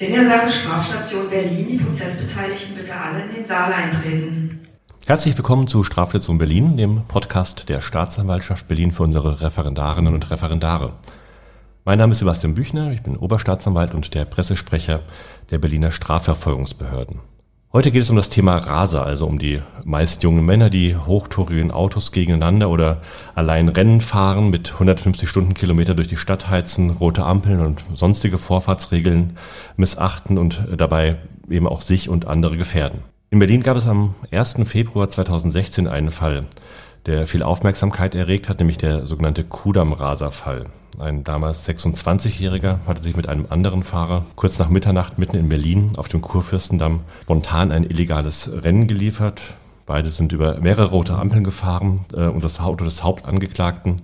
In der Sache Strafstation Berlin die Prozessbeteiligten bitte alle in den Saal eintreten. Herzlich willkommen zu Strafstation Berlin, dem Podcast der Staatsanwaltschaft Berlin für unsere Referendarinnen und Referendare. Mein Name ist Sebastian Büchner, ich bin Oberstaatsanwalt und der Pressesprecher der Berliner Strafverfolgungsbehörden. Heute geht es um das Thema Raser, also um die meist jungen Männer, die hochtourigen Autos gegeneinander oder allein Rennen fahren, mit 150 Stundenkilometer durch die Stadt heizen, rote Ampeln und sonstige Vorfahrtsregeln missachten und dabei eben auch sich und andere gefährden. In Berlin gab es am 1. Februar 2016 einen Fall, der viel Aufmerksamkeit erregt hat, nämlich der sogenannte Kudam-Raser-Fall. Ein damals 26-Jähriger hatte sich mit einem anderen Fahrer kurz nach Mitternacht mitten in Berlin auf dem Kurfürstendamm spontan ein illegales Rennen geliefert. Beide sind über mehrere rote Ampeln gefahren äh, und das Auto des Hauptangeklagten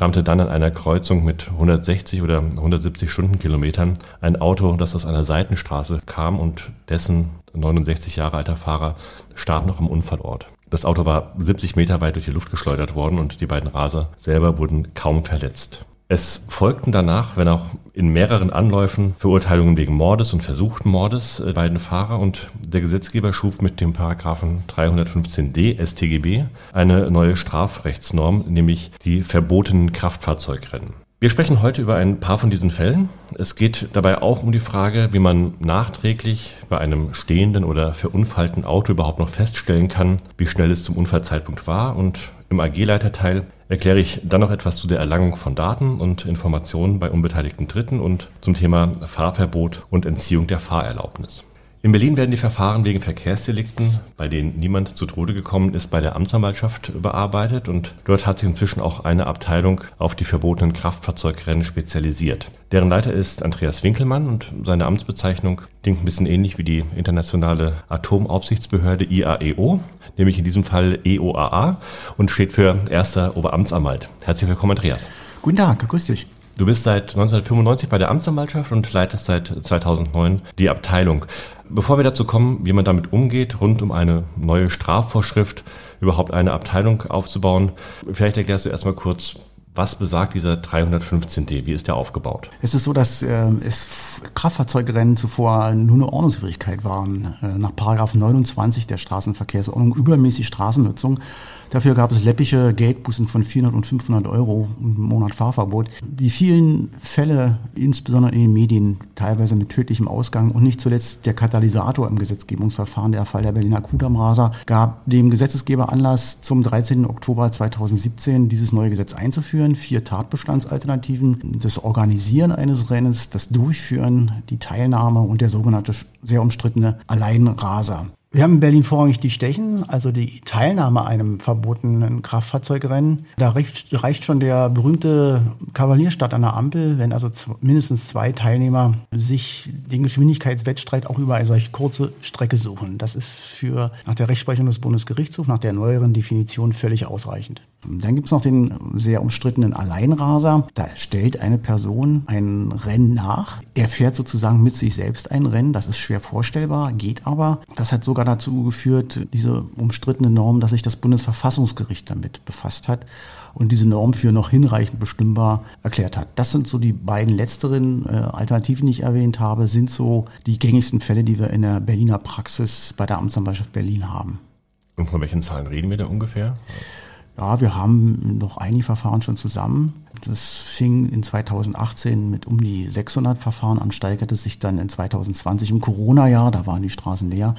rammte dann an einer Kreuzung mit 160 oder 170 Stundenkilometern ein Auto, das aus einer Seitenstraße kam und dessen 69 Jahre alter Fahrer starb noch am Unfallort. Das Auto war 70 Meter weit durch die Luft geschleudert worden und die beiden Raser selber wurden kaum verletzt. Es folgten danach, wenn auch in mehreren Anläufen, Verurteilungen wegen Mordes und versuchten Mordes äh, beiden Fahrer und der Gesetzgeber schuf mit dem Paragraphen 315d StGB eine neue Strafrechtsnorm, nämlich die verbotenen Kraftfahrzeugrennen. Wir sprechen heute über ein paar von diesen Fällen. Es geht dabei auch um die Frage, wie man nachträglich bei einem stehenden oder verunfallten Auto überhaupt noch feststellen kann, wie schnell es zum Unfallzeitpunkt war. Und im AG-Leiterteil erkläre ich dann noch etwas zu der Erlangung von Daten und Informationen bei unbeteiligten Dritten und zum Thema Fahrverbot und Entziehung der Fahrerlaubnis. In Berlin werden die Verfahren wegen Verkehrsdelikten, bei denen niemand zu Tode gekommen ist, bei der Amtsanwaltschaft überarbeitet und dort hat sich inzwischen auch eine Abteilung auf die verbotenen Kraftfahrzeugrennen spezialisiert. Deren Leiter ist Andreas Winkelmann und seine Amtsbezeichnung klingt ein bisschen ähnlich wie die internationale Atomaufsichtsbehörde IAEO, nämlich in diesem Fall EOAA und steht für Erster Oberamtsanwalt. Herzlich willkommen, Andreas. Guten Tag, grüß dich. Du bist seit 1995 bei der Amtsanwaltschaft und leitest seit 2009 die Abteilung. Bevor wir dazu kommen, wie man damit umgeht, rund um eine neue Strafvorschrift überhaupt eine Abteilung aufzubauen, vielleicht erklärst du erstmal kurz, was besagt dieser 315D? Wie ist der aufgebaut? Es ist so, dass äh, es Kraftfahrzeugrennen zuvor nur eine Ordnungswidrigkeit waren. Äh, nach Paragraph 29 der Straßenverkehrsordnung übermäßig Straßennutzung Dafür gab es läppische Geldbußen von 400 und 500 Euro im Monat Fahrverbot. Die vielen Fälle, insbesondere in den Medien, teilweise mit tödlichem Ausgang und nicht zuletzt der Katalysator im Gesetzgebungsverfahren, der Fall der Berliner Kudamraser, gab dem Gesetzesgeber Anlass, zum 13. Oktober 2017 dieses neue Gesetz einzuführen. Vier Tatbestandsalternativen, das Organisieren eines Rennens, das Durchführen, die Teilnahme und der sogenannte sehr umstrittene Alleinraser. Wir haben in Berlin vorrangig die Stechen, also die Teilnahme einem verbotenen Kraftfahrzeugrennen. Da reicht, reicht schon der berühmte Kavalierstart an der Ampel, wenn also mindestens zwei Teilnehmer sich den Geschwindigkeitswettstreit auch über eine solche kurze Strecke suchen. Das ist für nach der Rechtsprechung des Bundesgerichtshofs, nach der neueren Definition völlig ausreichend. Dann gibt es noch den sehr umstrittenen Alleinraser. Da stellt eine Person ein Rennen nach. Er fährt sozusagen mit sich selbst ein Rennen. Das ist schwer vorstellbar, geht aber. Das hat sogar dazu geführt, diese umstrittene Norm, dass sich das Bundesverfassungsgericht damit befasst hat und diese Norm für noch hinreichend bestimmbar erklärt hat. Das sind so die beiden letzteren äh, Alternativen, die ich erwähnt habe, sind so die gängigsten Fälle, die wir in der Berliner Praxis bei der Amtsanwaltschaft Berlin haben. Und von welchen Zahlen reden wir da ungefähr? Ja, wir haben noch einige Verfahren schon zusammen. Das fing in 2018 mit um die 600 Verfahren an, steigerte sich dann in 2020 im Corona-Jahr, da waren die Straßen leer,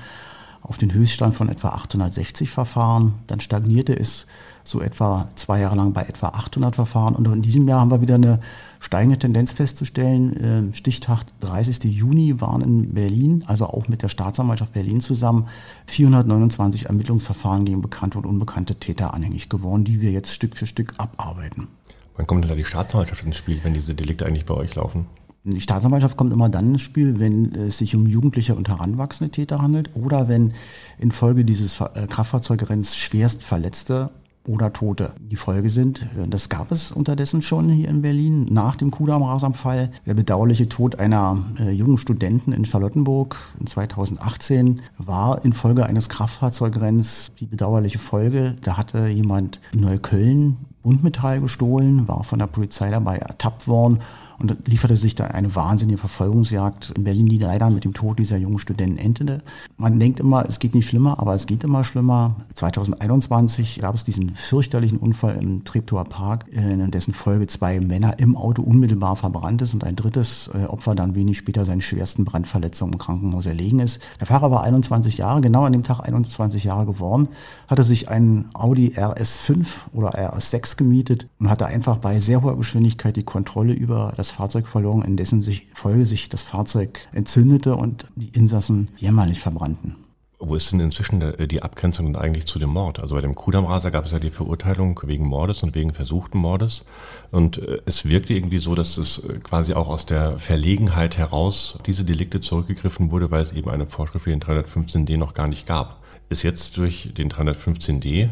auf den Höchststand von etwa 860 Verfahren. Dann stagnierte es so etwa zwei Jahre lang bei etwa 800 Verfahren. Und in diesem Jahr haben wir wieder eine steigende Tendenz festzustellen. Ähm, Stichtag 30. Juni waren in Berlin, also auch mit der Staatsanwaltschaft Berlin zusammen, 429 Ermittlungsverfahren gegen bekannte und unbekannte Täter anhängig geworden, die wir jetzt Stück für Stück abarbeiten. Wann kommt denn da die Staatsanwaltschaft ins Spiel, wenn diese Delikte eigentlich bei euch laufen? Die Staatsanwaltschaft kommt immer dann ins Spiel, wenn es sich um jugendliche und heranwachsende Täter handelt oder wenn infolge dieses äh, Kraftfahrzeugrenns schwerst Verletzte oder Tote die Folge sind. Äh, das gab es unterdessen schon hier in Berlin nach dem Kudamm-Rasanfall. Der bedauerliche Tod einer äh, jungen Studentin in Charlottenburg in 2018 war infolge eines Kraftfahrzeugrenns die bedauerliche Folge. Da hatte jemand in Neukölln Buntmetall gestohlen, war von der Polizei dabei ertappt worden und lieferte sich da eine wahnsinnige Verfolgungsjagd in Berlin, die leider mit dem Tod dieser jungen Studenten endete. Man denkt immer, es geht nicht schlimmer, aber es geht immer schlimmer. 2021 gab es diesen fürchterlichen Unfall im Treptower Park, in dessen Folge zwei Männer im Auto unmittelbar verbrannt ist und ein drittes äh, Opfer dann wenig später seinen schwersten Brandverletzungen im Krankenhaus erlegen ist. Der Fahrer war 21 Jahre, genau an dem Tag 21 Jahre geworden, hatte sich einen Audi RS5 oder RS6 gemietet und hatte einfach bei sehr hoher Geschwindigkeit die Kontrolle über das Fahrzeug verloren, in dessen sich, Folge sich das Fahrzeug entzündete und die Insassen jämmerlich verbrannten. Wo ist denn inzwischen die Abgrenzung eigentlich zu dem Mord? Also bei dem Kudamraser gab es ja die Verurteilung wegen Mordes und wegen versuchten Mordes. Und äh, es wirkte irgendwie so, dass es äh, quasi auch aus der Verlegenheit heraus diese Delikte zurückgegriffen wurde, weil es eben eine Vorschrift für den 315d noch gar nicht gab. Ist jetzt durch den 315d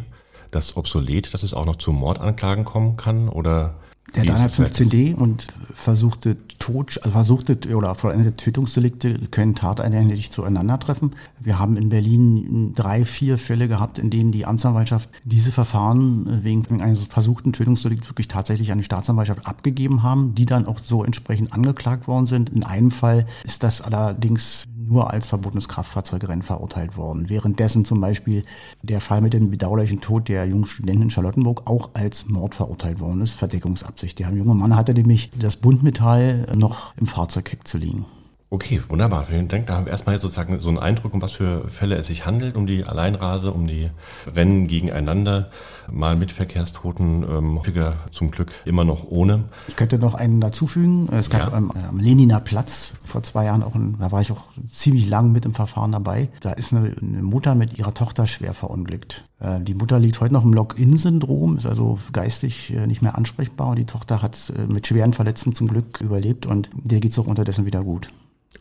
das obsolet, dass es auch noch zu Mordanklagen kommen kann? Oder der 315d und versuchte Tod, also versuchte oder vollendete Tötungsdelikte können tateinheitlich zueinander treffen. Wir haben in Berlin drei, vier Fälle gehabt, in denen die Amtsanwaltschaft diese Verfahren wegen eines versuchten Tötungsdelikts wirklich tatsächlich an die Staatsanwaltschaft abgegeben haben, die dann auch so entsprechend angeklagt worden sind. In einem Fall ist das allerdings nur als verbotenes Kraftfahrzeugrennen verurteilt worden. Währenddessen zum Beispiel der Fall mit dem bedauerlichen Tod der jungen Studentin in Charlottenburg auch als Mord verurteilt worden ist, Verdeckungsabsicht. Der junge Mann hatte nämlich das Buntmetall noch im Fahrzeugheck zu liegen. Okay, wunderbar. Vielen Dank. Da haben wir erstmal sozusagen so einen Eindruck, um was für Fälle es sich handelt, um die Alleinrase, um die Rennen gegeneinander, mal mit Verkehrstoten, ähm, häufiger zum Glück immer noch ohne. Ich könnte noch einen dazufügen. Es gab ja. am, am Leniner Platz vor zwei Jahren auch, ein, da war ich auch ziemlich lang mit im Verfahren dabei. Da ist eine, eine Mutter mit ihrer Tochter schwer verunglückt. Äh, die Mutter liegt heute noch im Lock-in-Syndrom, ist also geistig äh, nicht mehr ansprechbar und die Tochter hat äh, mit schweren Verletzungen zum Glück überlebt und der geht es auch unterdessen wieder gut.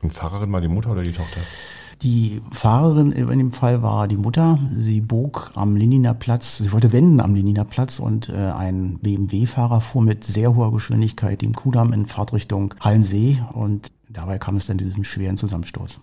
Und Fahrerin war die Mutter oder die Tochter? Die Fahrerin in dem Fall war die Mutter. Sie bog am Leniner Platz, sie wollte wenden am Leniner Platz und äh, ein BMW-Fahrer fuhr mit sehr hoher Geschwindigkeit dem Kudamm in Fahrtrichtung Hallensee und dabei kam es dann zu diesem schweren Zusammenstoß.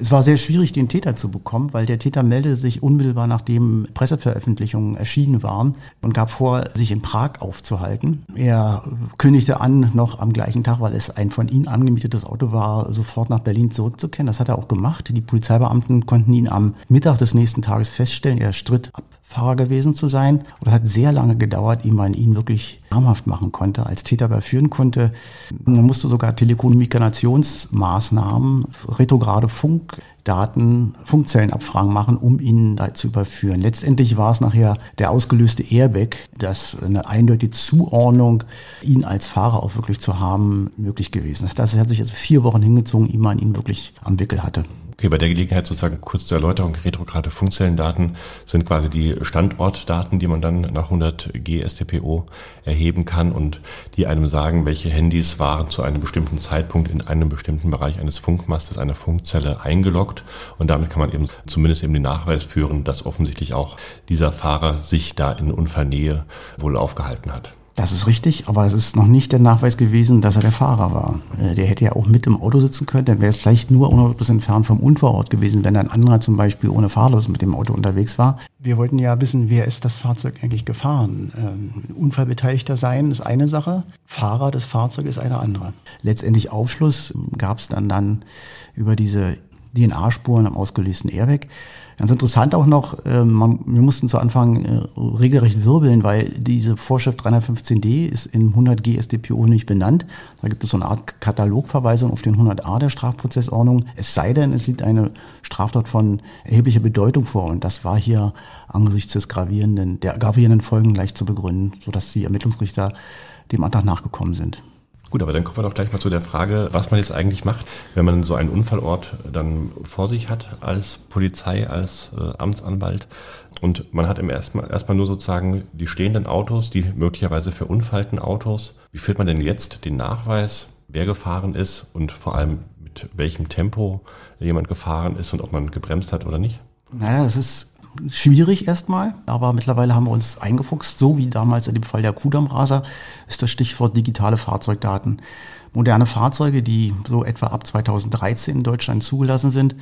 Es war sehr schwierig, den Täter zu bekommen, weil der Täter meldete sich unmittelbar nachdem Presseveröffentlichungen erschienen waren und gab vor, sich in Prag aufzuhalten. Er kündigte an, noch am gleichen Tag, weil es ein von ihm angemietetes Auto war, sofort nach Berlin zurückzukehren. Das hat er auch gemacht. Die Polizeibeamten konnten ihn am Mittag des nächsten Tages feststellen. Er stritt ab Fahrer gewesen zu sein. Und es hat sehr lange gedauert, ehe man ihn wirklich namhaft machen konnte, als Täter überführen konnte. Man musste sogar Telekommunikationsmaßnahmen, retrograde Funkdaten, Funkzellenabfragen machen, um ihn da zu überführen. Letztendlich war es nachher der ausgelöste Airbag, dass eine eindeutige Zuordnung, ihn als Fahrer auch wirklich zu haben, möglich gewesen ist. Das hat sich also vier Wochen hingezogen, ehe man ihn wirklich am Wickel hatte. Okay, bei der Gelegenheit sozusagen kurz zur Erläuterung. Retrograde Funkzellendaten sind quasi die Standortdaten, die man dann nach 100 G STPO erheben kann und die einem sagen, welche Handys waren zu einem bestimmten Zeitpunkt in einem bestimmten Bereich eines Funkmastes, einer Funkzelle eingeloggt. Und damit kann man eben zumindest eben den Nachweis führen, dass offensichtlich auch dieser Fahrer sich da in Unfallnähe wohl aufgehalten hat. Das ist richtig, aber es ist noch nicht der Nachweis gewesen, dass er der Fahrer war. Äh, der hätte ja auch mit im Auto sitzen können, dann wäre es vielleicht nur 100% entfernt vom Unfallort gewesen, wenn ein anderer zum Beispiel ohne Fahrlos mit dem Auto unterwegs war. Wir wollten ja wissen, wer ist das Fahrzeug eigentlich gefahren? Ähm, Unfallbeteiligter sein ist eine Sache, Fahrer des Fahrzeugs ist eine andere. Letztendlich Aufschluss gab es dann, dann über diese DNA-Spuren am ausgelösten Airbag. Ganz interessant auch noch, äh, man, wir mussten zu Anfang äh, regelrecht wirbeln, weil diese Vorschrift 315d ist in 100g StPO nicht benannt. Da gibt es so eine Art Katalogverweisung auf den 100a der Strafprozessordnung. Es sei denn, es liegt eine Straftat von erheblicher Bedeutung vor. Und das war hier angesichts des gravierenden, der gravierenden Folgen leicht zu begründen, sodass die Ermittlungsrichter dem Antrag nachgekommen sind. Gut, aber dann kommen wir doch gleich mal zu der Frage, was man jetzt eigentlich macht, wenn man so einen Unfallort dann vor sich hat als Polizei, als äh, Amtsanwalt und man hat im erstmal erstmal nur sozusagen die stehenden Autos, die möglicherweise verunfallten Autos. Wie führt man denn jetzt den Nachweis, wer gefahren ist und vor allem mit welchem Tempo jemand gefahren ist und ob man gebremst hat oder nicht? Naja, es ist schwierig erstmal, aber mittlerweile haben wir uns eingefuchst, so wie damals in dem Fall der Kudamm-Raser, ist das Stichwort digitale Fahrzeugdaten. Moderne Fahrzeuge, die so etwa ab 2013 in Deutschland zugelassen sind,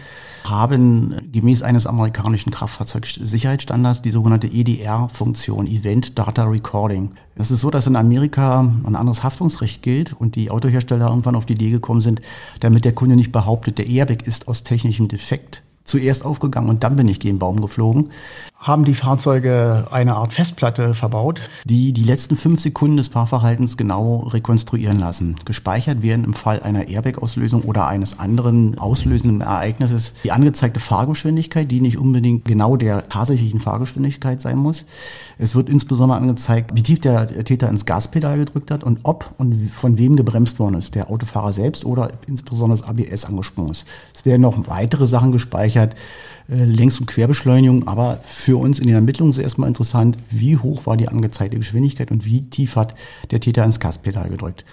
haben gemäß eines amerikanischen Kraftfahrzeugsicherheitsstandards die sogenannte EDR-Funktion, Event Data Recording. Es ist so, dass in Amerika ein anderes Haftungsrecht gilt und die Autohersteller irgendwann auf die Idee gekommen sind, damit der Kunde nicht behauptet, der Airbag ist aus technischem Defekt zuerst aufgegangen und dann bin ich gegen Baum geflogen, haben die Fahrzeuge eine Art Festplatte verbaut, die die letzten fünf Sekunden des Fahrverhaltens genau rekonstruieren lassen. Gespeichert werden im Fall einer Airbag-Auslösung oder eines anderen auslösenden Ereignisses die angezeigte Fahrgeschwindigkeit, die nicht unbedingt genau der tatsächlichen Fahrgeschwindigkeit sein muss. Es wird insbesondere angezeigt, wie tief der Täter ins Gaspedal gedrückt hat und ob und von wem gebremst worden ist, der Autofahrer selbst oder insbesondere das ABS angesprungen ist. Es werden noch weitere Sachen gespeichert, äh, Längs- und Querbeschleunigung, aber uns in den Ermittlungen ist erstmal interessant, wie hoch war die angezeigte Geschwindigkeit und wie tief hat der Täter ins Gaspedal gedrückt.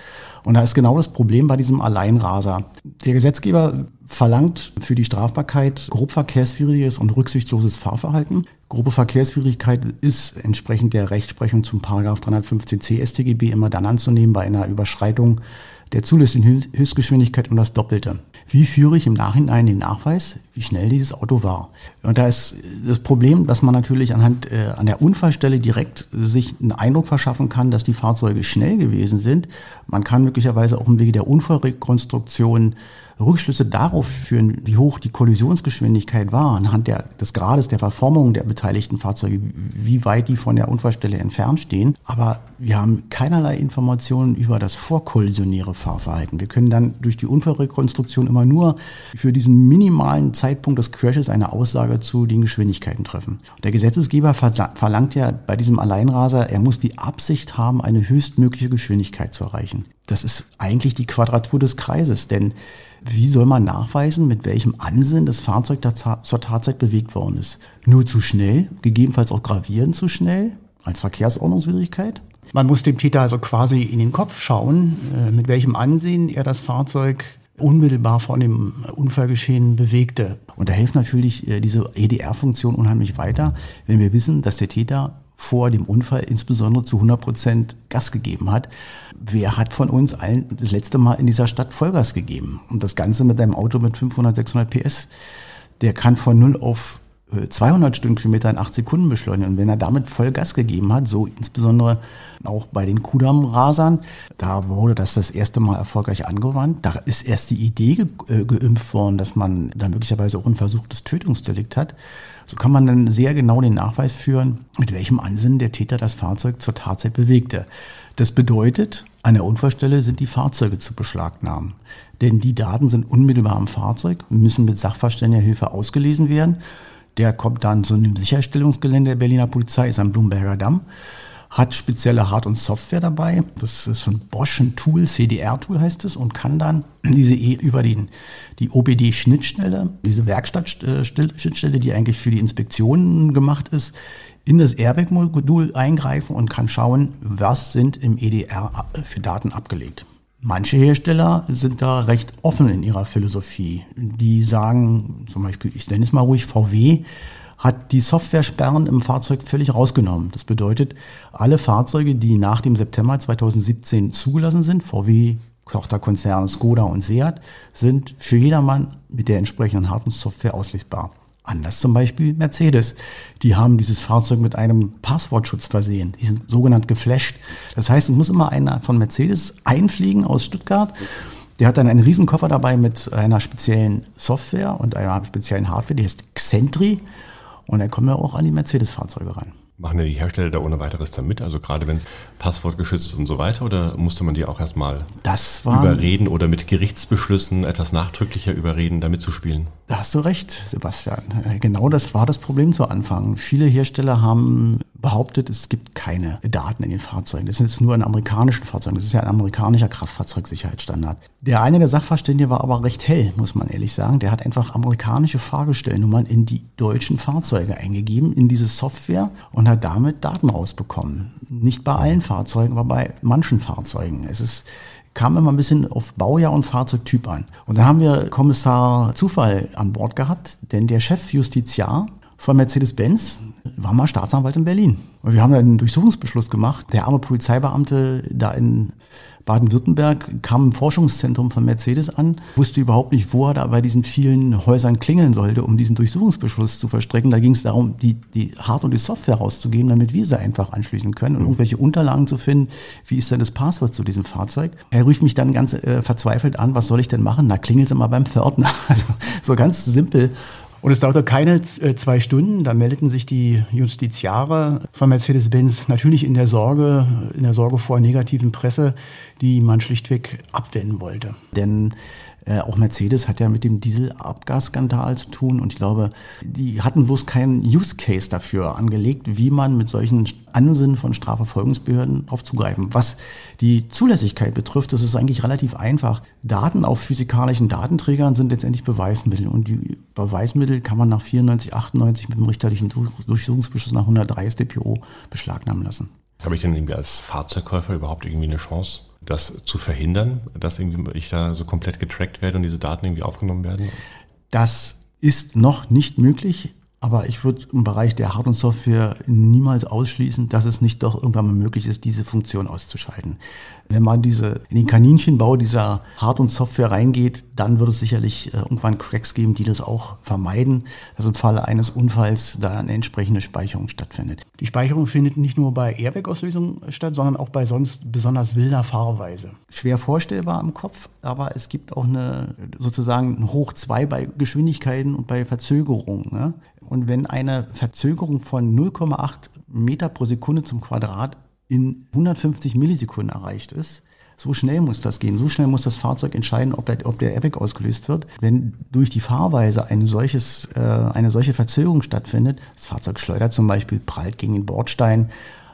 Und da ist genau das Problem bei diesem Alleinraser. Der Gesetzgeber verlangt für die Strafbarkeit grob verkehrswidriges und rücksichtsloses Fahrverhalten. Grobe Verkehrswidrigkeit ist entsprechend der Rechtsprechung zum Paragraph 315c StGB immer dann anzunehmen bei einer Überschreitung der zulässigen Höchstgeschwindigkeit um das Doppelte. Wie führe ich im Nachhinein den Nachweis, wie schnell dieses Auto war? Und da ist das Problem, dass man natürlich anhand äh, an der Unfallstelle direkt sich einen Eindruck verschaffen kann, dass die Fahrzeuge schnell gewesen sind. Man kann möglicherweise auch im Wege der Unfallrekonstruktion Rückschlüsse darauf führen, wie hoch die Kollisionsgeschwindigkeit war, anhand der, des Grades der Verformung der beteiligten Fahrzeuge, wie weit die von der Unfallstelle entfernt stehen. Aber wir haben keinerlei Informationen über das vorkollisionäre Fahrverhalten. Wir können dann durch die Unfallrekonstruktion immer nur für diesen minimalen Zeitpunkt des Crashes eine Aussage zu den Geschwindigkeiten treffen. Der Gesetzesgeber verlangt ja bei diesem Alleinraser, er muss die Absicht haben, eine höchstmögliche Geschwindigkeit zu erreichen. Das ist eigentlich die Quadratur des Kreises, denn wie soll man nachweisen, mit welchem Ansinnen das Fahrzeug zur Tatzeit bewegt worden ist? Nur zu schnell, gegebenenfalls auch gravierend zu schnell, als Verkehrsordnungswidrigkeit? Man muss dem Täter also quasi in den Kopf schauen, äh, mit welchem Ansehen er das Fahrzeug unmittelbar vor dem Unfallgeschehen bewegte. Und da hilft natürlich äh, diese EDR-Funktion unheimlich weiter, wenn wir wissen, dass der Täter vor dem Unfall insbesondere zu 100 Prozent Gas gegeben hat. Wer hat von uns allen das letzte Mal in dieser Stadt Vollgas gegeben? Und das Ganze mit einem Auto mit 500, 600 PS. Der kann von 0 auf 200 Stundenkilometer in 8 Sekunden beschleunigen. Und wenn er damit voll Gas gegeben hat, so insbesondere auch bei den Kudamm-Rasern, da wurde das das erste Mal erfolgreich angewandt. Da ist erst die Idee ge äh, geimpft worden, dass man da möglicherweise auch ein versuchtes Tötungsdelikt hat. So kann man dann sehr genau den Nachweis führen, mit welchem Ansinnen der Täter das Fahrzeug zur Tatzeit bewegte. Das bedeutet, an der Unfallstelle sind die Fahrzeuge zu beschlagnahmen. Denn die Daten sind unmittelbar am Fahrzeug, müssen mit sachverständiger Hilfe ausgelesen werden. Der kommt dann zu einem Sicherstellungsgelände der Berliner Polizei, ist am Blumberger Damm, hat spezielle Hard- und Software dabei. Das ist ein Bosch ein Tool, CDR-Tool heißt es, und kann dann diese e über den, die OBD-Schnittstelle, diese Werkstatt-Schnittstelle, die eigentlich für die Inspektionen gemacht ist, in das Airbag-Modul eingreifen und kann schauen, was sind im EDR für Daten abgelegt. Manche Hersteller sind da recht offen in ihrer Philosophie. Die sagen, zum Beispiel, ich nenne es mal ruhig, VW hat die Software-Sperren im Fahrzeug völlig rausgenommen. Das bedeutet, alle Fahrzeuge, die nach dem September 2017 zugelassen sind, VW, Tochterkonzerne Skoda und Seat, sind für jedermann mit der entsprechenden Hardware-Software auslesbar. Anders zum Beispiel Mercedes. Die haben dieses Fahrzeug mit einem Passwortschutz versehen. Die sind sogenannt geflasht. Das heißt, es muss immer einer von Mercedes einfliegen aus Stuttgart. Der hat dann einen Riesenkoffer dabei mit einer speziellen Software und einer speziellen Hardware, die heißt Xentri. Und dann kommen wir auch an die Mercedes-Fahrzeuge ran. Machen ja die Hersteller da ohne weiteres dann mit? Also gerade wenn es passwortgeschützt ist und so weiter? Oder musste man die auch erstmal überreden oder mit Gerichtsbeschlüssen etwas nachdrücklicher überreden, damit zu spielen? Da hast du recht, Sebastian. Genau das war das Problem zu Anfang. Viele Hersteller haben behauptet, es gibt keine Daten in den Fahrzeugen. Das ist nur in amerikanischen Fahrzeugen. Das ist ja ein amerikanischer Kraftfahrzeugsicherheitsstandard. Der eine der Sachverständige war aber recht hell, muss man ehrlich sagen. Der hat einfach amerikanische Fahrgestellnummern in die deutschen Fahrzeuge eingegeben, in diese Software und hat damit Daten rausbekommen. Nicht bei allen Fahrzeugen, aber bei manchen Fahrzeugen. Es ist kam immer ein bisschen auf Baujahr und Fahrzeugtyp an. Und dann haben wir Kommissar Zufall an Bord gehabt, denn der Chefjustiziar von Mercedes-Benz war mal Staatsanwalt in Berlin. Und wir haben einen Durchsuchungsbeschluss gemacht. Der arme Polizeibeamte da in Baden-Württemberg kam im Forschungszentrum von Mercedes an, wusste überhaupt nicht, wo er da bei diesen vielen Häusern klingeln sollte, um diesen Durchsuchungsbeschluss zu verstrecken. Da ging es darum, die, die Hard- und die Software rauszugeben, damit wir sie einfach anschließen können und irgendwelche Unterlagen zu finden. Wie ist denn das Passwort zu diesem Fahrzeug? Er rief mich dann ganz äh, verzweifelt an, was soll ich denn machen? Na, klingelt sie mal beim Pförtner. Also so ganz simpel. Und es dauerte keine äh, zwei Stunden, da meldeten sich die Justiziare von Mercedes-Benz natürlich in der Sorge, in der Sorge vor negativen Presse, die man schlichtweg abwenden wollte. Denn äh, auch Mercedes hat ja mit dem Dieselabgasskandal zu tun und ich glaube, die hatten bloß keinen Use Case dafür angelegt, wie man mit solchen Ansinnen von Strafverfolgungsbehörden aufzugreifen. Was die Zulässigkeit betrifft, das ist eigentlich relativ einfach. Daten auf physikalischen Datenträgern sind letztendlich Beweismittel und die Beweismittel kann man nach 94, 98 mit dem richterlichen Durchsuchungsbeschluss nach 103 StPO beschlagnahmen lassen. Habe ich denn irgendwie als Fahrzeugkäufer überhaupt irgendwie eine Chance? Das zu verhindern, dass irgendwie ich da so komplett getrackt werde und diese Daten irgendwie aufgenommen werden? Das ist noch nicht möglich. Aber ich würde im Bereich der Hard- und Software niemals ausschließen, dass es nicht doch irgendwann mal möglich ist, diese Funktion auszuschalten. Wenn man diese, in den Kaninchenbau dieser Hard- und Software reingeht, dann wird es sicherlich äh, irgendwann Cracks geben, die das auch vermeiden, dass im Falle eines Unfalls da eine entsprechende Speicherung stattfindet. Die Speicherung findet nicht nur bei Airbag-Auslösung statt, sondern auch bei sonst besonders wilder Fahrweise. Schwer vorstellbar im Kopf, aber es gibt auch eine sozusagen hoch zwei bei Geschwindigkeiten und bei Verzögerungen. Ne? Und wenn eine Verzögerung von 0,8 Meter pro Sekunde zum Quadrat in 150 Millisekunden erreicht ist, so schnell muss das gehen. So schnell muss das Fahrzeug entscheiden, ob der, ob der Airbag ausgelöst wird. Wenn durch die Fahrweise eine, solches, äh, eine solche Verzögerung stattfindet, das Fahrzeug schleudert zum Beispiel, prallt gegen den Bordstein,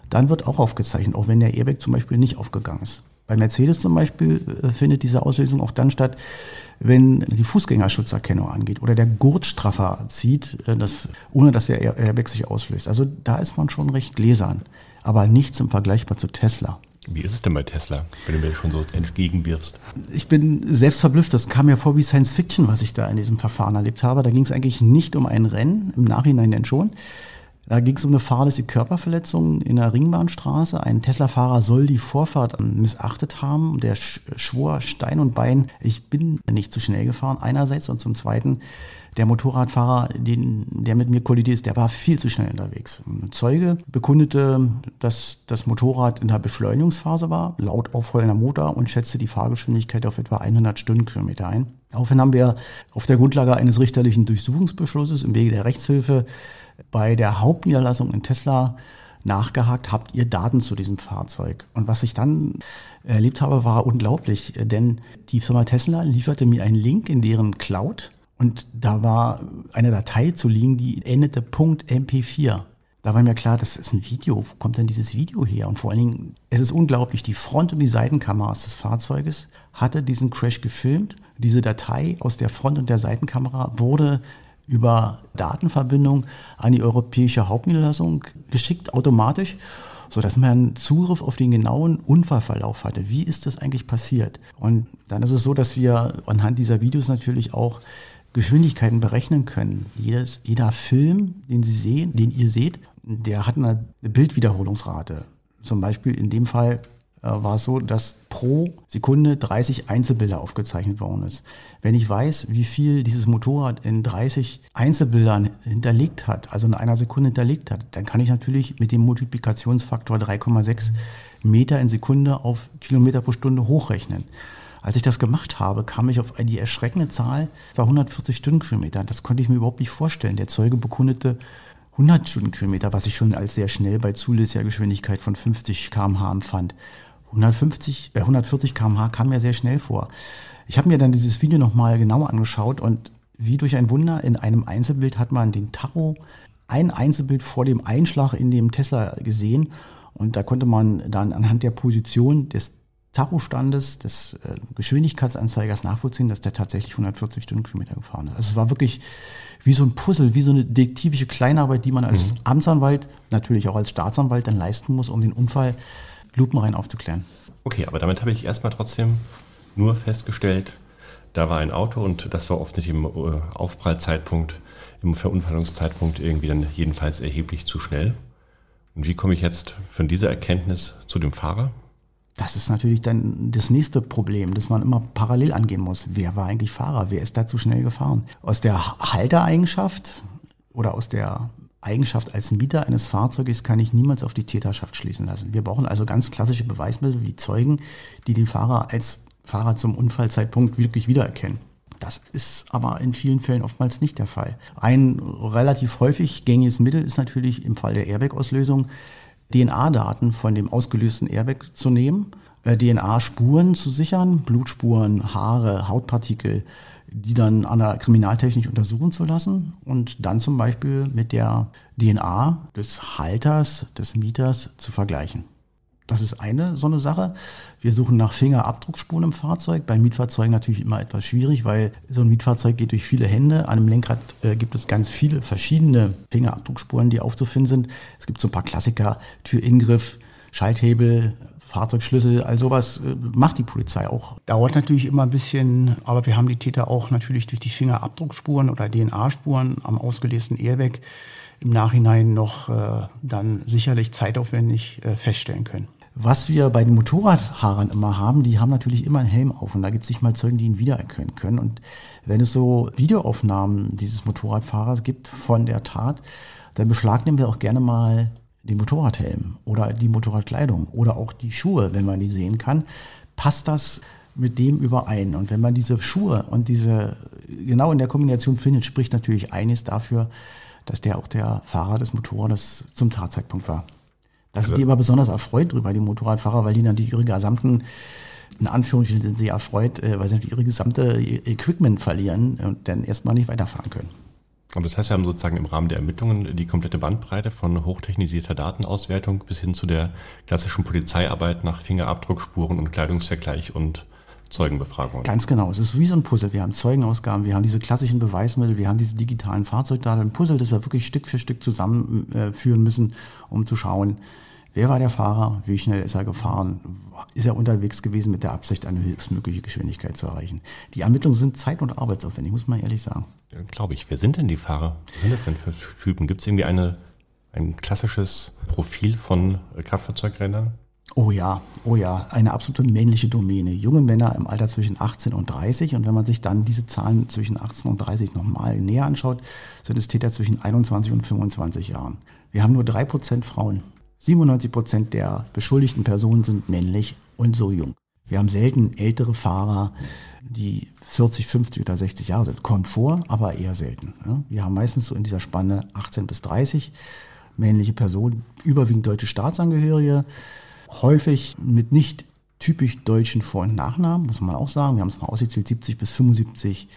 dann wird auch aufgezeichnet, auch wenn der Airbag zum Beispiel nicht aufgegangen ist. Bei Mercedes zum Beispiel äh, findet diese Auslösung auch dann statt, wenn die Fußgängerschutzerkennung angeht oder der Gurtstraffer zieht, äh, das, ohne dass der Airbag sich auslöst. Also da ist man schon recht gläsern, aber nichts im Vergleichbar zu Tesla. Wie ist es denn bei Tesla, wenn du mir schon so entgegenwirfst? Ich bin selbst verblüfft. Das kam mir vor wie Science Fiction, was ich da in diesem Verfahren erlebt habe. Da ging es eigentlich nicht um ein Rennen, im Nachhinein denn schon. Da ging es um eine fahrlässige Körperverletzung in der Ringbahnstraße. Ein Tesla-Fahrer soll die Vorfahrt missachtet haben. Der schwor Stein und Bein, ich bin nicht zu schnell gefahren einerseits und zum Zweiten, der Motorradfahrer, den, der mit mir kollidiert ist, der war viel zu schnell unterwegs. Ein Zeuge bekundete, dass das Motorrad in der Beschleunigungsphase war, laut aufrollender Motor und schätzte die Fahrgeschwindigkeit auf etwa 100 Stundenkilometer ein. Daraufhin haben wir auf der Grundlage eines richterlichen Durchsuchungsbeschlusses im Wege der Rechtshilfe bei der Hauptniederlassung in Tesla nachgehakt, habt ihr Daten zu diesem Fahrzeug? Und was ich dann erlebt habe, war unglaublich, denn die Firma Tesla lieferte mir einen Link in deren Cloud und da war eine Datei zu liegen, die endete .mp4. Da war mir klar, das ist ein Video. Wo kommt denn dieses Video her? Und vor allen Dingen, es ist unglaublich, die Front- und die Seitenkameras des Fahrzeuges hatte diesen Crash gefilmt. Diese Datei aus der Front- und der Seitenkamera wurde über Datenverbindung an die europäische Hauptniederlassung geschickt, automatisch, so dass man Zugriff auf den genauen Unfallverlauf hatte. Wie ist das eigentlich passiert? Und dann ist es so, dass wir anhand dieser Videos natürlich auch Geschwindigkeiten berechnen können. Jedes, jeder Film, den Sie sehen, den ihr seht, der hat eine Bildwiederholungsrate. Zum Beispiel in dem Fall war es so, dass pro Sekunde 30 Einzelbilder aufgezeichnet worden ist. Wenn ich weiß, wie viel dieses Motorrad in 30 Einzelbildern hinterlegt hat, also in einer Sekunde hinterlegt hat, dann kann ich natürlich mit dem Multiplikationsfaktor 3,6 Meter in Sekunde auf Kilometer pro Stunde hochrechnen. Als ich das gemacht habe, kam ich auf die erschreckende Zahl, war 140 Stundenkilometer. Das konnte ich mir überhaupt nicht vorstellen. Der Zeuge bekundete 100 Stundenkilometer, was ich schon als sehr schnell bei zulässiger Geschwindigkeit von 50 km/h empfand. 150, äh, 140 km/h kam mir sehr schnell vor. Ich habe mir dann dieses Video nochmal genauer angeschaut und wie durch ein Wunder in einem Einzelbild hat man den Tacho, ein Einzelbild vor dem Einschlag in dem Tesla gesehen und da konnte man dann anhand der Position des Tachostandes des äh, Geschwindigkeitsanzeigers nachvollziehen, dass der tatsächlich 140 Stundenkilometer gefahren ist. Also es war wirklich wie so ein Puzzle, wie so eine detektivische Kleinarbeit, die man als mhm. Amtsanwalt, natürlich auch als Staatsanwalt dann leisten muss, um den Unfall lupenrein aufzuklären. Okay, aber damit habe ich erstmal trotzdem nur festgestellt, da war ein Auto und das war oft nicht im äh, Aufprallzeitpunkt, im Verunfallungszeitpunkt irgendwie dann jedenfalls erheblich zu schnell. Und wie komme ich jetzt von dieser Erkenntnis zu dem Fahrer? Das ist natürlich dann das nächste Problem, das man immer parallel angehen muss. Wer war eigentlich Fahrer? Wer ist da zu schnell gefahren? Aus der Haltereigenschaft oder aus der Eigenschaft als Mieter eines Fahrzeuges kann ich niemals auf die Täterschaft schließen lassen. Wir brauchen also ganz klassische Beweismittel wie Zeugen, die den Fahrer als Fahrer zum Unfallzeitpunkt wirklich wiedererkennen. Das ist aber in vielen Fällen oftmals nicht der Fall. Ein relativ häufig gängiges Mittel ist natürlich im Fall der Airbag-Auslösung DNA-Daten von dem ausgelösten Airbag zu nehmen, äh, DNA-Spuren zu sichern, Blutspuren, Haare, Hautpartikel, die dann an der Kriminaltechnik untersuchen zu lassen und dann zum Beispiel mit der DNA des Halters, des Mieters zu vergleichen. Das ist eine so eine Sache. Wir suchen nach Fingerabdruckspuren im Fahrzeug. Bei Mietfahrzeugen natürlich immer etwas schwierig, weil so ein Mietfahrzeug geht durch viele Hände. An einem Lenkrad äh, gibt es ganz viele verschiedene Fingerabdruckspuren, die aufzufinden sind. Es gibt so ein paar Klassiker, Türingriff, Schalthebel, Fahrzeugschlüssel, all sowas äh, macht die Polizei auch. Dauert natürlich immer ein bisschen, aber wir haben die Täter auch natürlich durch die Fingerabdruckspuren oder DNA-Spuren am ausgelesenen Airbag im Nachhinein noch äh, dann sicherlich zeitaufwendig äh, feststellen können. Was wir bei den Motorradfahrern immer haben, die haben natürlich immer einen Helm auf und da gibt es nicht mal Zeugen, die ihn wiedererkennen können. Und wenn es so Videoaufnahmen dieses Motorradfahrers gibt von der Tat, dann beschlagnehmen wir auch gerne mal den Motorradhelm oder die Motorradkleidung oder auch die Schuhe, wenn man die sehen kann. Passt das mit dem überein? Und wenn man diese Schuhe und diese genau in der Kombination findet, spricht natürlich eines dafür, dass der auch der Fahrer des Motorrades zum Tatzeitpunkt war. Da sind die immer besonders erfreut drüber, die Motorradfahrer, weil die natürlich ihre gesamten, in Anführungsstrichen sind sie erfreut, äh, weil sie natürlich ihre gesamte Equipment verlieren und dann erstmal nicht weiterfahren können. Aber das heißt, wir haben sozusagen im Rahmen der Ermittlungen die komplette Bandbreite von hochtechnisierter Datenauswertung bis hin zu der klassischen Polizeiarbeit nach Fingerabdruckspuren und Kleidungsvergleich und Zeugenbefragung. Ganz genau. Es ist wie so ein Puzzle. Wir haben Zeugenausgaben, wir haben diese klassischen Beweismittel, wir haben diese digitalen Fahrzeugdaten. Ein Puzzle, das wir wirklich Stück für Stück zusammenführen müssen, um zu schauen, wer war der Fahrer, wie schnell ist er gefahren, ist er unterwegs gewesen mit der Absicht, eine höchstmögliche Geschwindigkeit zu erreichen. Die Ermittlungen sind zeit- und arbeitsaufwendig, muss man ehrlich sagen. Ja, Glaube ich. Wer sind denn die Fahrer? Was sind das denn für Typen? Gibt es irgendwie eine, ein klassisches Profil von Kraftfahrzeugrädern? Oh ja, oh ja, eine absolute männliche Domäne. Junge Männer im Alter zwischen 18 und 30. Und wenn man sich dann diese Zahlen zwischen 18 und 30 nochmal näher anschaut, sind es Täter zwischen 21 und 25 Jahren. Wir haben nur 3% Frauen. 97% der beschuldigten Personen sind männlich und so jung. Wir haben selten ältere Fahrer, die 40, 50 oder 60 Jahre sind. Kommt vor, aber eher selten. Wir haben meistens so in dieser Spanne 18 bis 30 männliche Personen, überwiegend deutsche Staatsangehörige häufig mit nicht typisch deutschen Vor- und Nachnamen, muss man auch sagen. Wir haben es mal ausgezählt, 70 bis 75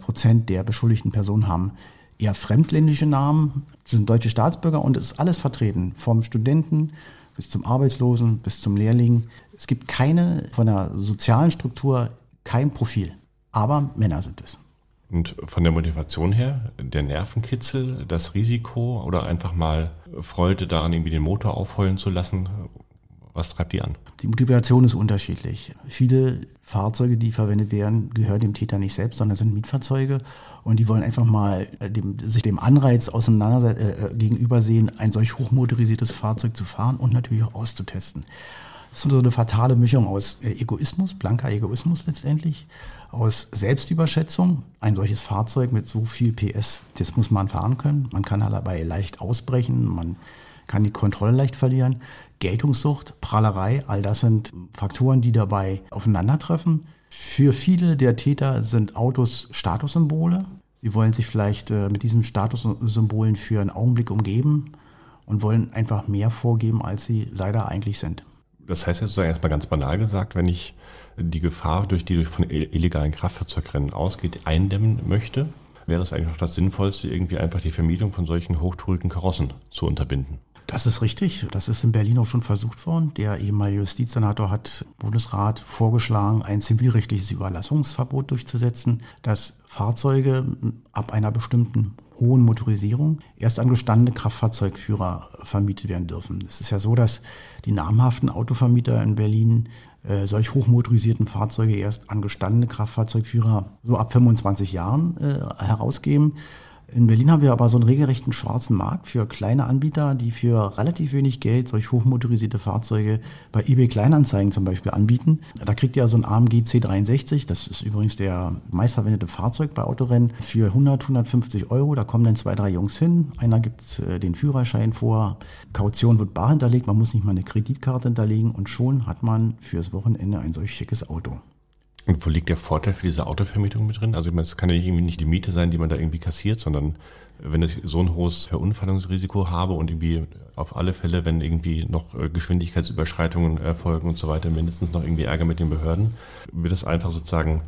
Prozent der beschuldigten Personen haben eher fremdländische Namen, sind deutsche Staatsbürger und es ist alles vertreten, vom Studenten bis zum Arbeitslosen, bis zum Lehrling. Es gibt keine von der sozialen Struktur kein Profil, aber Männer sind es. Und von der Motivation her, der Nervenkitzel, das Risiko oder einfach mal Freude daran, irgendwie den Motor aufheulen zu lassen, was treibt die an? Die Motivation ist unterschiedlich. Viele Fahrzeuge, die verwendet werden, gehören dem Täter nicht selbst, sondern sind Mietfahrzeuge und die wollen einfach mal äh, dem, sich dem Anreiz auseinander äh, äh, gegenüber sehen, ein solch hochmotorisiertes Fahrzeug zu fahren und natürlich auch auszutesten. Das ist so eine fatale Mischung aus äh, Egoismus, blanker Egoismus letztendlich, aus Selbstüberschätzung. Ein solches Fahrzeug mit so viel PS, das muss man fahren können. Man kann dabei leicht ausbrechen, man kann die Kontrolle leicht verlieren. Geltungssucht, Prahlerei, all das sind Faktoren, die dabei aufeinandertreffen. Für viele der Täter sind Autos Statussymbole. Sie wollen sich vielleicht äh, mit diesen Statussymbolen für einen Augenblick umgeben und wollen einfach mehr vorgeben, als sie leider eigentlich sind. Das heißt jetzt sozusagen erstmal ganz banal gesagt, wenn ich die Gefahr, durch die von illegalen Kraftfahrzeugrennen ausgeht, eindämmen möchte, wäre es eigentlich auch das Sinnvollste, irgendwie einfach die Vermietung von solchen hochtourigen Karossen zu unterbinden. Das ist richtig. Das ist in Berlin auch schon versucht worden. Der ehemalige Justizsenator hat Bundesrat vorgeschlagen, ein zivilrechtliches Überlassungsverbot durchzusetzen, dass Fahrzeuge ab einer bestimmten hohen Motorisierung erst an gestandene Kraftfahrzeugführer vermietet werden dürfen. Es ist ja so, dass die namhaften Autovermieter in Berlin äh, solch hochmotorisierten Fahrzeuge erst an gestandene Kraftfahrzeugführer so ab 25 Jahren äh, herausgeben. In Berlin haben wir aber so einen regelrechten schwarzen Markt für kleine Anbieter, die für relativ wenig Geld solch hochmotorisierte Fahrzeuge bei eBay Kleinanzeigen zum Beispiel anbieten. Da kriegt ihr so ein AMG C63, das ist übrigens der meistverwendete Fahrzeug bei Autorennen, für 100, 150 Euro. Da kommen dann zwei, drei Jungs hin. Einer gibt äh, den Führerschein vor, Kaution wird bar hinterlegt, man muss nicht mal eine Kreditkarte hinterlegen und schon hat man fürs Wochenende ein solch schickes Auto. Und wo liegt der Vorteil für diese Autovermietung mit drin? Also ich meine, es kann ja irgendwie nicht die Miete sein, die man da irgendwie kassiert, sondern wenn ich so ein hohes Verunfallungsrisiko habe und irgendwie auf alle Fälle, wenn irgendwie noch äh, Geschwindigkeitsüberschreitungen erfolgen und so weiter, mindestens noch irgendwie Ärger mit den Behörden, wird das einfach sozusagen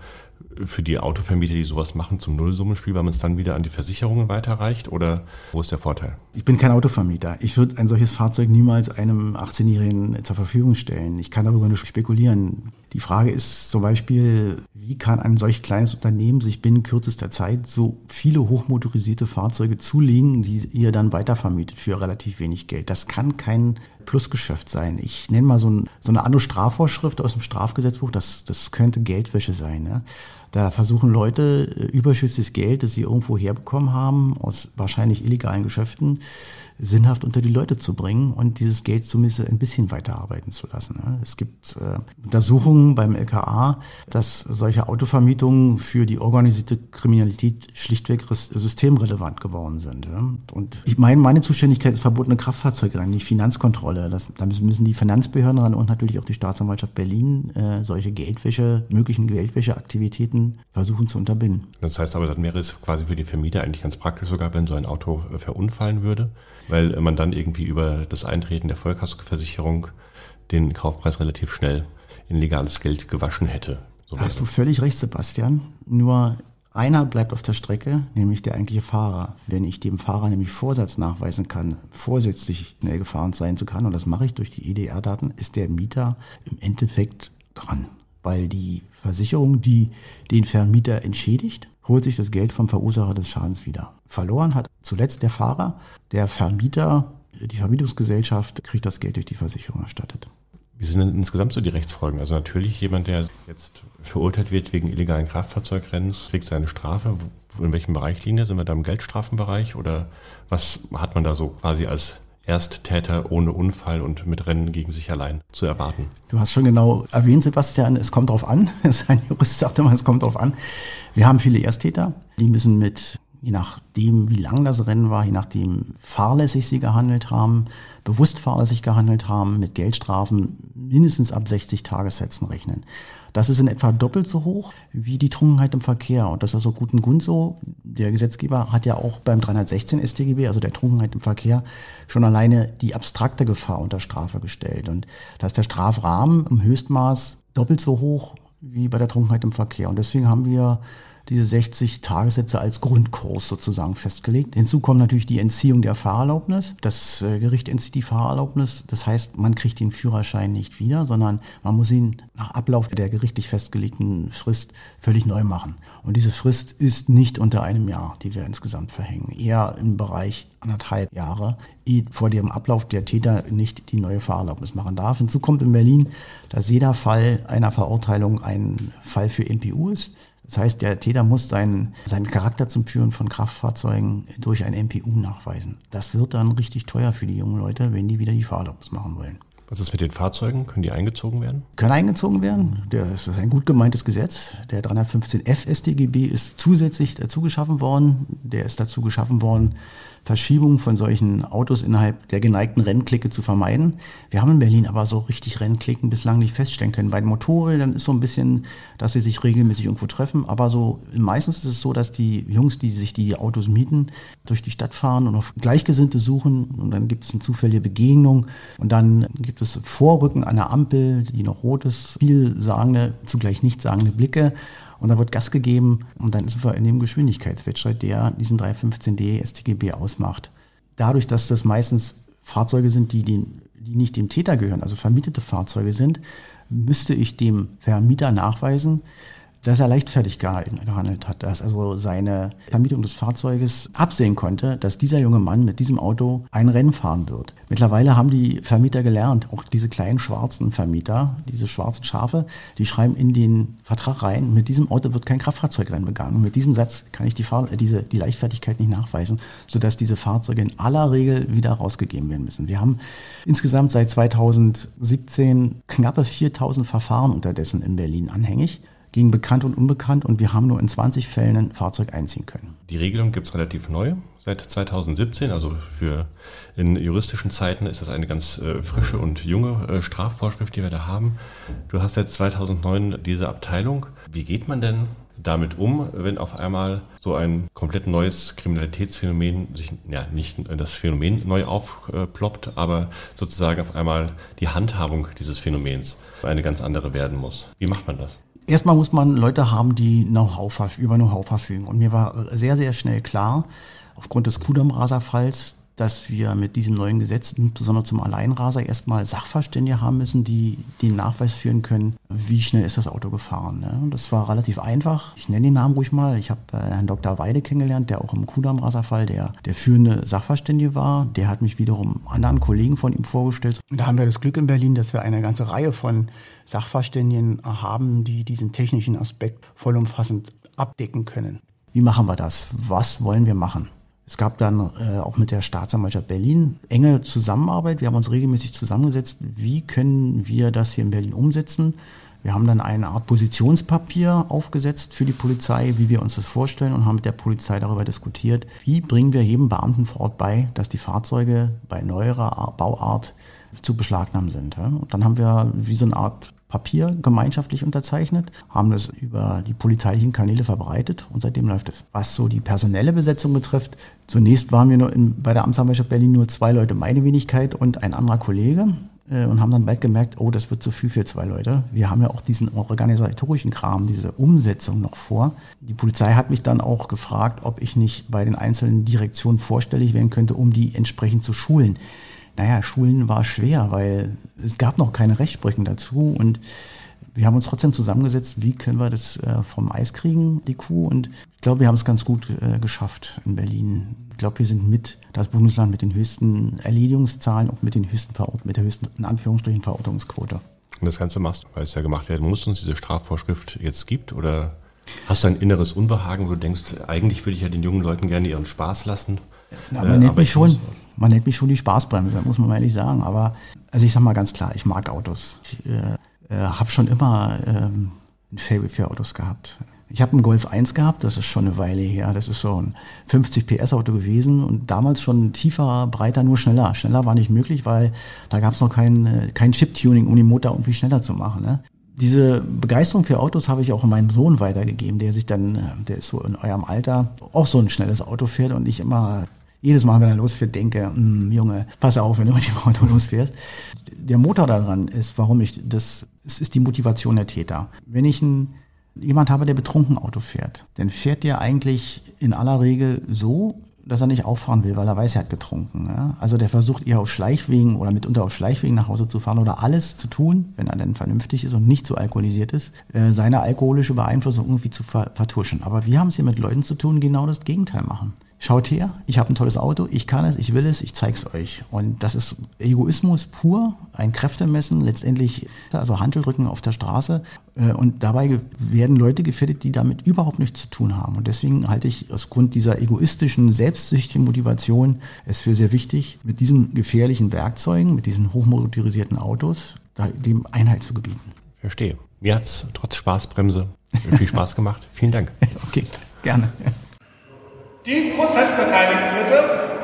für die Autovermieter, die sowas machen, zum Nullsummenspiel, weil man es dann wieder an die Versicherungen weiterreicht? Oder wo ist der Vorteil? Ich bin kein Autovermieter. Ich würde ein solches Fahrzeug niemals einem 18-Jährigen zur Verfügung stellen. Ich kann darüber nur spekulieren. Die Frage ist zum Beispiel, wie kann ein solch kleines Unternehmen sich binnen kürzester Zeit so viele hochmotorisierte Fahrzeuge zulegen, die ihr dann weitervermietet für relativ wenig Geld? Das kann kein Plusgeschäft sein. Ich nenne mal so, ein, so eine andere Strafvorschrift aus dem Strafgesetzbuch, das, das könnte Geldwäsche sein. Ne? Da versuchen Leute äh, überschüssiges Geld, das sie irgendwo herbekommen haben, aus wahrscheinlich illegalen Geschäften, sinnhaft unter die Leute zu bringen und dieses Geld zumindest ein bisschen weiterarbeiten zu lassen. Es gibt äh, Untersuchungen beim LKA, dass solche Autovermietungen für die organisierte Kriminalität schlichtweg systemrelevant geworden sind. Und ich meine, meine Zuständigkeit ist verbotene Kraftfahrzeugrennen, nicht Finanzkontrolle. Das, da müssen die Finanzbehörden ran und natürlich auch die Staatsanwaltschaft Berlin äh, solche Geldwäsche, möglichen Geldwäscheaktivitäten versuchen zu unterbinden. Das heißt aber, dann wäre es quasi für die Vermieter eigentlich ganz praktisch sogar, wenn so ein Auto verunfallen würde weil man dann irgendwie über das Eintreten der Vollkaskoversicherung den Kaufpreis relativ schnell in legales Geld gewaschen hätte. So Hast du völlig recht, Sebastian. Nur einer bleibt auf der Strecke, nämlich der eigentliche Fahrer. Wenn ich dem Fahrer nämlich Vorsatz nachweisen kann, vorsätzlich schnell gefahren sein zu können, und das mache ich durch die EDR-Daten, ist der Mieter im Endeffekt dran. Weil die Versicherung, die den Vermieter entschädigt, holt sich das Geld vom Verursacher des Schadens wieder. Verloren hat zuletzt der Fahrer, der Vermieter, die Vermietungsgesellschaft kriegt das Geld durch die Versicherung erstattet. Wie sind denn insgesamt so die Rechtsfolgen? Also natürlich jemand, der jetzt verurteilt wird wegen illegalen Kraftfahrzeugrennens, kriegt seine Strafe. In welchem Bereich liegen wir? Sind wir da im Geldstrafenbereich oder was hat man da so quasi als Ersttäter ohne Unfall und mit Rennen gegen sich allein zu erwarten. Du hast schon genau erwähnt, Sebastian, es kommt drauf an. Sein Jurist sagte mal, es kommt drauf an. Wir haben viele Ersttäter, die müssen mit, je nachdem, wie lang das Rennen war, je nachdem fahrlässig sie gehandelt haben, bewusst fahrlässig gehandelt haben, mit Geldstrafen mindestens ab 60 Tagessätzen rechnen. Das ist in etwa doppelt so hoch wie die Trunkenheit im Verkehr. Und das ist aus gutem Grund so. Der Gesetzgeber hat ja auch beim 316 StGB, also der Trunkenheit im Verkehr, schon alleine die abstrakte Gefahr unter Strafe gestellt. Und da ist der Strafrahmen im Höchstmaß doppelt so hoch wie bei der Trunkenheit im Verkehr. Und deswegen haben wir diese 60 Tagessätze als Grundkurs sozusagen festgelegt. Hinzu kommt natürlich die Entziehung der Fahrerlaubnis. Das äh, Gericht entzieht die Fahrerlaubnis. Das heißt, man kriegt den Führerschein nicht wieder, sondern man muss ihn nach Ablauf der gerichtlich festgelegten Frist völlig neu machen. Und diese Frist ist nicht unter einem Jahr, die wir insgesamt verhängen. Eher im Bereich anderthalb Jahre, vor dem Ablauf der Täter nicht die neue Fahrerlaubnis machen darf. Hinzu kommt in Berlin, dass jeder Fall einer Verurteilung ein Fall für NPU ist. Das heißt, der Täter muss seinen, seinen Charakter zum Führen von Kraftfahrzeugen durch ein MPU nachweisen. Das wird dann richtig teuer für die jungen Leute, wenn die wieder die Fahrerlaubnis machen wollen. Was ist mit den Fahrzeugen? Können die eingezogen werden? Können eingezogen werden. Das ist ein gut gemeintes Gesetz. Der 315f StGB ist zusätzlich dazu geschaffen worden. Der ist dazu geschaffen worden, Verschiebung von solchen Autos innerhalb der geneigten Rennklicke zu vermeiden. Wir haben in Berlin aber so richtig Rennklicken bislang nicht feststellen können. Bei den Motorrädern ist so ein bisschen, dass sie sich regelmäßig irgendwo treffen, aber so meistens ist es so, dass die Jungs, die sich die Autos mieten, durch die Stadt fahren und auf Gleichgesinnte suchen. Und dann gibt es eine zufällige Begegnung. Und dann gibt es Vorrücken an der Ampel, die noch rot ist, vielsagende, zugleich nichtssagende Blicke und da wird Gas gegeben und dann sind wir in dem Geschwindigkeitswettstreit, der diesen 315D StGB ausmacht. Dadurch, dass das meistens Fahrzeuge sind, die, den, die nicht dem Täter gehören, also vermietete Fahrzeuge sind, müsste ich dem Vermieter nachweisen, dass er leichtfertig gehandelt hat, dass also seine Vermietung des Fahrzeuges absehen konnte, dass dieser junge Mann mit diesem Auto ein Rennen fahren wird. Mittlerweile haben die Vermieter gelernt, auch diese kleinen schwarzen Vermieter, diese schwarzen Schafe, die schreiben in den Vertrag rein, mit diesem Auto wird kein Kraftfahrzeugrennen begangen. Mit diesem Satz kann ich die, Fahr diese, die Leichtfertigkeit nicht nachweisen, sodass diese Fahrzeuge in aller Regel wieder rausgegeben werden müssen. Wir haben insgesamt seit 2017 knappe 4000 Verfahren unterdessen in Berlin anhängig gegen bekannt und unbekannt und wir haben nur in 20 Fällen ein Fahrzeug einziehen können. Die Regelung gibt es relativ neu seit 2017, also für in juristischen Zeiten ist das eine ganz äh, frische und junge äh, Strafvorschrift, die wir da haben. Du hast seit 2009 diese Abteilung. Wie geht man denn damit um, wenn auf einmal so ein komplett neues Kriminalitätsphänomen sich, ja, nicht das Phänomen neu aufploppt, aber sozusagen auf einmal die Handhabung dieses Phänomens eine ganz andere werden muss. Wie macht man das? Erstmal muss man Leute haben, die Know-how über Know-how verfügen. Und mir war sehr, sehr schnell klar, aufgrund des Kudam-Raser-Falls, dass wir mit diesem neuen Gesetz, insbesondere zum Alleinraser, erstmal Sachverständige haben müssen, die den Nachweis führen können, wie schnell ist das Auto gefahren. Ne? Das war relativ einfach. Ich nenne den Namen ruhig mal. Ich habe äh, Herrn Dr. Weide kennengelernt, der auch im Kudamm-Raserfall der, der führende Sachverständige war. Der hat mich wiederum anderen Kollegen von ihm vorgestellt. Da haben wir das Glück in Berlin, dass wir eine ganze Reihe von Sachverständigen haben, die diesen technischen Aspekt vollumfassend abdecken können. Wie machen wir das? Was wollen wir machen? Es gab dann äh, auch mit der Staatsanwaltschaft Berlin enge Zusammenarbeit. Wir haben uns regelmäßig zusammengesetzt, wie können wir das hier in Berlin umsetzen. Wir haben dann eine Art Positionspapier aufgesetzt für die Polizei, wie wir uns das vorstellen und haben mit der Polizei darüber diskutiert, wie bringen wir jedem Beamten vor Ort bei, dass die Fahrzeuge bei neuerer Bauart zu beschlagnahmen sind. Und dann haben wir wie so eine Art Papier gemeinschaftlich unterzeichnet, haben das über die polizeilichen Kanäle verbreitet und seitdem läuft es. Was so die personelle Besetzung betrifft, zunächst waren wir nur in, bei der Amtsanwaltschaft Berlin nur zwei Leute, meine Wenigkeit und ein anderer Kollege äh, und haben dann bald gemerkt, oh, das wird zu viel für zwei Leute. Wir haben ja auch diesen organisatorischen Kram, diese Umsetzung noch vor. Die Polizei hat mich dann auch gefragt, ob ich nicht bei den einzelnen Direktionen vorstellig werden könnte, um die entsprechend zu schulen. Naja, Schulen war schwer, weil es gab noch keine Rechtsprechung dazu und wir haben uns trotzdem zusammengesetzt, wie können wir das äh, vom Eis kriegen, die Kuh. Und ich glaube, wir haben es ganz gut äh, geschafft in Berlin. Ich glaube, wir sind mit das Bundesland mit den höchsten Erledigungszahlen und mit den höchsten Verort mit der höchsten, in Anführungsstrichen, Verortungsquote. Und das Ganze machst du, weil es ja gemacht werden muss und es diese Strafvorschrift jetzt gibt? Oder hast du ein inneres Unbehagen, wo du denkst, eigentlich würde ich ja den jungen Leuten gerne ihren Spaß lassen? Ja, man äh, nennt mich schon, man nennt mich schon die Spaßbremse, muss man mal ehrlich sagen. Aber also ich sag mal ganz klar, ich mag Autos. Ich äh, äh, habe schon immer ähm, ein Fable für Autos gehabt. Ich habe einen Golf 1 gehabt, das ist schon eine Weile her. Das ist so ein 50 PS Auto gewesen und damals schon tiefer, breiter, nur schneller. Schneller war nicht möglich, weil da gab es noch kein, äh, kein Chip-Tuning, um den Motor irgendwie schneller zu machen. Ne? Diese Begeisterung für Autos habe ich auch meinem Sohn weitergegeben, der sich dann, äh, der ist so in eurem Alter, auch so ein schnelles Auto fährt und ich immer jedes Mal, wenn er losfährt, denke, hm, Junge, pass auf, wenn du mit dem Auto losfährst. Der Motor daran ist, warum ich das, es ist die Motivation der Täter. Wenn ich ein, jemand habe, der betrunken Auto fährt, dann fährt der eigentlich in aller Regel so, dass er nicht auffahren will, weil er weiß, er hat getrunken. Ja? Also der versucht eher auf Schleichwegen oder mitunter auf Schleichwegen nach Hause zu fahren oder alles zu tun, wenn er denn vernünftig ist und nicht zu alkoholisiert ist, äh, seine alkoholische Beeinflussung irgendwie zu vertuschen. Aber wir haben es hier mit Leuten zu tun, die genau das Gegenteil machen schaut her, ich habe ein tolles Auto, ich kann es, ich will es, ich zeige es euch. Und das ist Egoismus pur, ein Kräftemessen, letztendlich also Handelrücken auf der Straße. Äh, und dabei werden Leute gefährdet, die damit überhaupt nichts zu tun haben. Und deswegen halte ich aus Grund dieser egoistischen, selbstsüchtigen Motivation es für sehr wichtig, mit diesen gefährlichen Werkzeugen, mit diesen hochmotorisierten Autos, dem Einhalt zu gebieten. Verstehe. Mir hat es trotz Spaßbremse viel Spaß gemacht. Vielen Dank. okay, gerne. Die Prozessbeteiligten bitte.